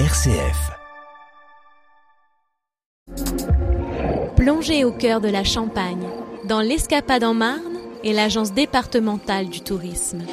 RCF. Plongez au cœur de la Champagne, dans l'Escapade en Marne et l'Agence départementale du tourisme.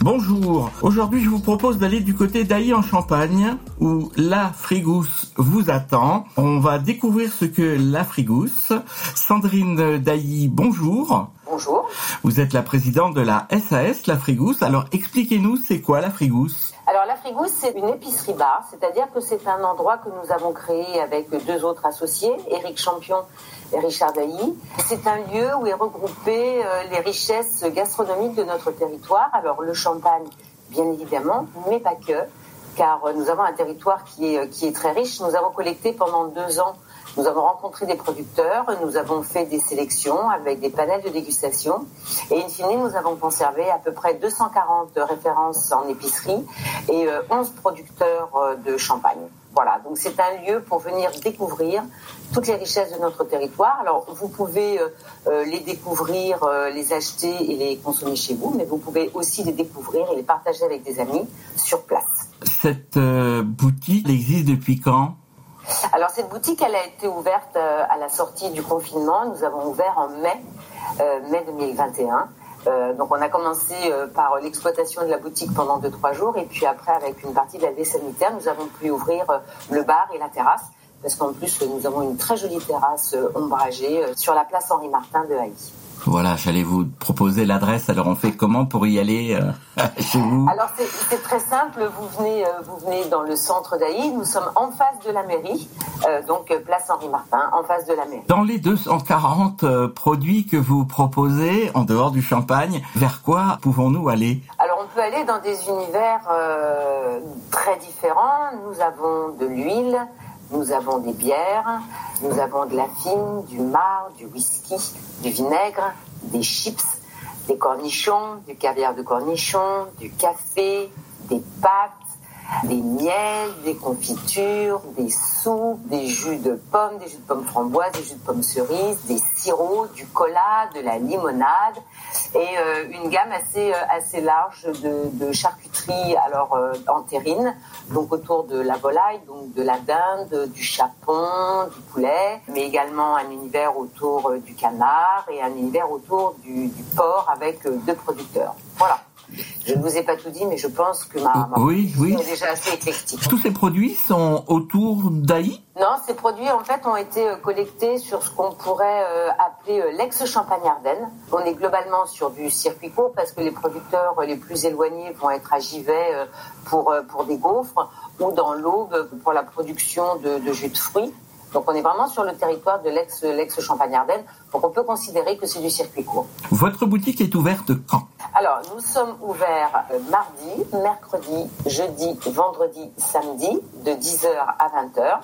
Bonjour, aujourd'hui je vous propose d'aller du côté d'Ailly en Champagne où la frigousse vous attend. On va découvrir ce que la frigousse. Sandrine Dailly, bonjour. Bonjour. Vous êtes la présidente de la SAS, la frigousse. Alors expliquez-nous c'est quoi la frigousse? Alors la frigousse c'est une épicerie bar, c'est-à-dire que c'est un endroit que nous avons créé avec deux autres associés, Éric Champion et Richard Dailly. C'est un lieu où est regroupé euh, les richesses gastronomiques de notre territoire. Alors le champagne, bien évidemment, mais pas que, car euh, nous avons un territoire qui est, euh, qui est très riche. Nous avons collecté pendant deux ans nous avons rencontré des producteurs, nous avons fait des sélections avec des panels de dégustation et in fine, nous avons conservé à peu près 240 références en épicerie et 11 producteurs de champagne. Voilà, donc c'est un lieu pour venir découvrir toutes les richesses de notre territoire. Alors vous pouvez euh, euh, les découvrir, euh, les acheter et les consommer chez vous, mais vous pouvez aussi les découvrir et les partager avec des amis sur place. Cette boutique existe depuis quand? Alors cette boutique, elle a été ouverte à la sortie du confinement. Nous avons ouvert en mai, mai 2021. Euh, donc on a commencé euh, par l'exploitation de la boutique pendant 2-3 jours et puis après avec une partie de la sanitaire, nous avons pu ouvrir euh, le bar et la terrasse parce qu'en plus nous avons une très jolie terrasse ombragée sur la place Henri Martin de Haïti. Voilà, j'allais vous proposer l'adresse. Alors on fait comment pour y aller euh, chez vous? Alors c'est très simple. Vous venez, euh, vous venez dans le centre d'Aï. Nous sommes en face de la mairie, euh, donc place Henri Martin, en face de la mairie. Dans les 240 produits que vous proposez en dehors du champagne, vers quoi pouvons-nous aller? Alors on peut aller dans des univers très différents. Nous avons de l'huile, nous avons des bières, nous avons de la fine, du marc, du whisky, du vinaigre, des chips, des cornichons, du caviar de cornichon, du café, des pâtes, des miels, des confitures, des soupes, des jus de pommes, des jus de pommes framboises, des jus de pommes cerises, des sirops, du cola, de la limonade et euh, une gamme assez euh, assez large de, de charcuterie alors euh, entérine, donc autour de la volaille, donc de la dinde, du chapon, du poulet, mais également un univers autour du canard et un univers autour du, du porc avec deux producteurs. Voilà. Je ne vous ai pas tout dit, mais je pense que ma, ma oui, oui. est déjà assez éclectique. Tous ces produits sont autour d'Aï Non, ces produits en fait ont été euh, collectés sur ce qu'on pourrait euh, appeler euh, l'ex-Champagne-Ardenne. On est globalement sur du circuit court parce que les producteurs les plus éloignés vont être à Givet pour, pour des gaufres ou dans l'Aube pour la production de, de jus de fruits. Donc on est vraiment sur le territoire de l'ex l'ex Champagne Ardenne. Donc on peut considérer que c'est du circuit court. Votre boutique est ouverte quand? Alors nous sommes ouverts euh, mardi, mercredi, jeudi, vendredi, samedi de 10h à 20h.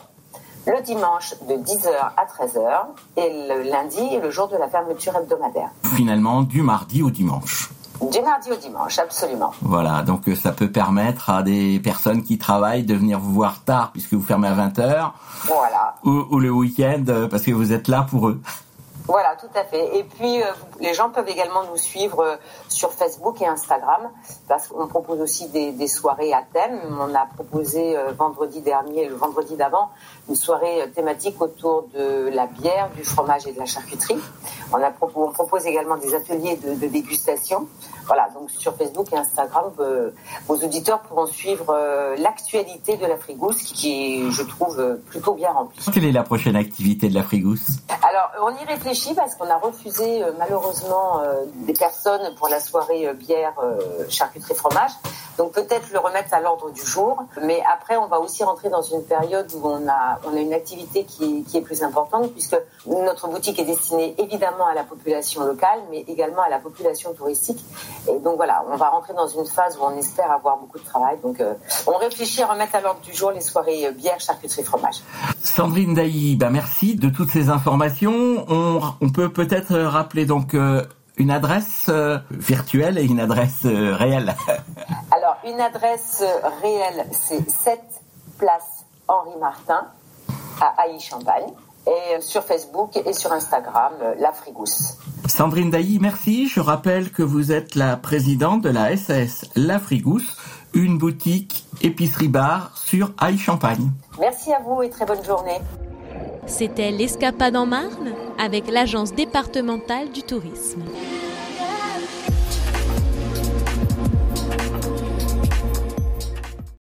Le dimanche de 10h à 13h et le lundi est le jour de la fermeture hebdomadaire. Finalement, du mardi au dimanche. Du mardi au dimanche, absolument. Voilà, donc euh, ça peut permettre à des personnes qui travaillent de venir vous voir tard puisque vous fermez à 20h. Voilà. Ou, le week-end euh, parce que vous êtes là pour eux. Voilà, tout à fait. Et puis, euh, les gens peuvent également nous suivre sur Facebook et Instagram, parce qu'on propose aussi des, soirées à thème. On a proposé vendredi dernier, le vendredi d'avant, une soirée thématique autour de la bière, du fromage et de la charcuterie. On, a, on propose également des ateliers de, de dégustation. Voilà, donc sur Facebook et Instagram, euh, vos auditeurs pourront suivre euh, l'actualité de la Frigousse, qui est, je trouve, euh, plutôt bien remplie. Quelle est la prochaine activité de la Frigousse? Alors, on y réfléchit parce qu'on a refusé malheureusement des personnes pour la soirée bière, charcuterie, fromage. Donc peut-être le remettre à l'ordre du jour, mais après on va aussi rentrer dans une période où on a on a une activité qui qui est plus importante puisque notre boutique est destinée évidemment à la population locale, mais également à la population touristique. Et donc voilà, on va rentrer dans une phase où on espère avoir beaucoup de travail. Donc euh, on réfléchit à remettre à l'ordre du jour les soirées bière, charcuterie, fromage. Sandrine Dailly, bah merci de toutes ces informations. On, peut peut-être rappeler donc euh, une adresse euh, virtuelle et une adresse réelle. une adresse réelle, c'est 7 place Henri Martin à Haï-Champagne. et sur Facebook et sur Instagram, La Frigousse. Sandrine Dailly, merci. Je rappelle que vous êtes la présidente de la SS La Frigousse, une boutique épicerie-bar sur Aille Champagne. Merci à vous et très bonne journée. C'était l'Escapade en Marne avec l'Agence départementale du tourisme.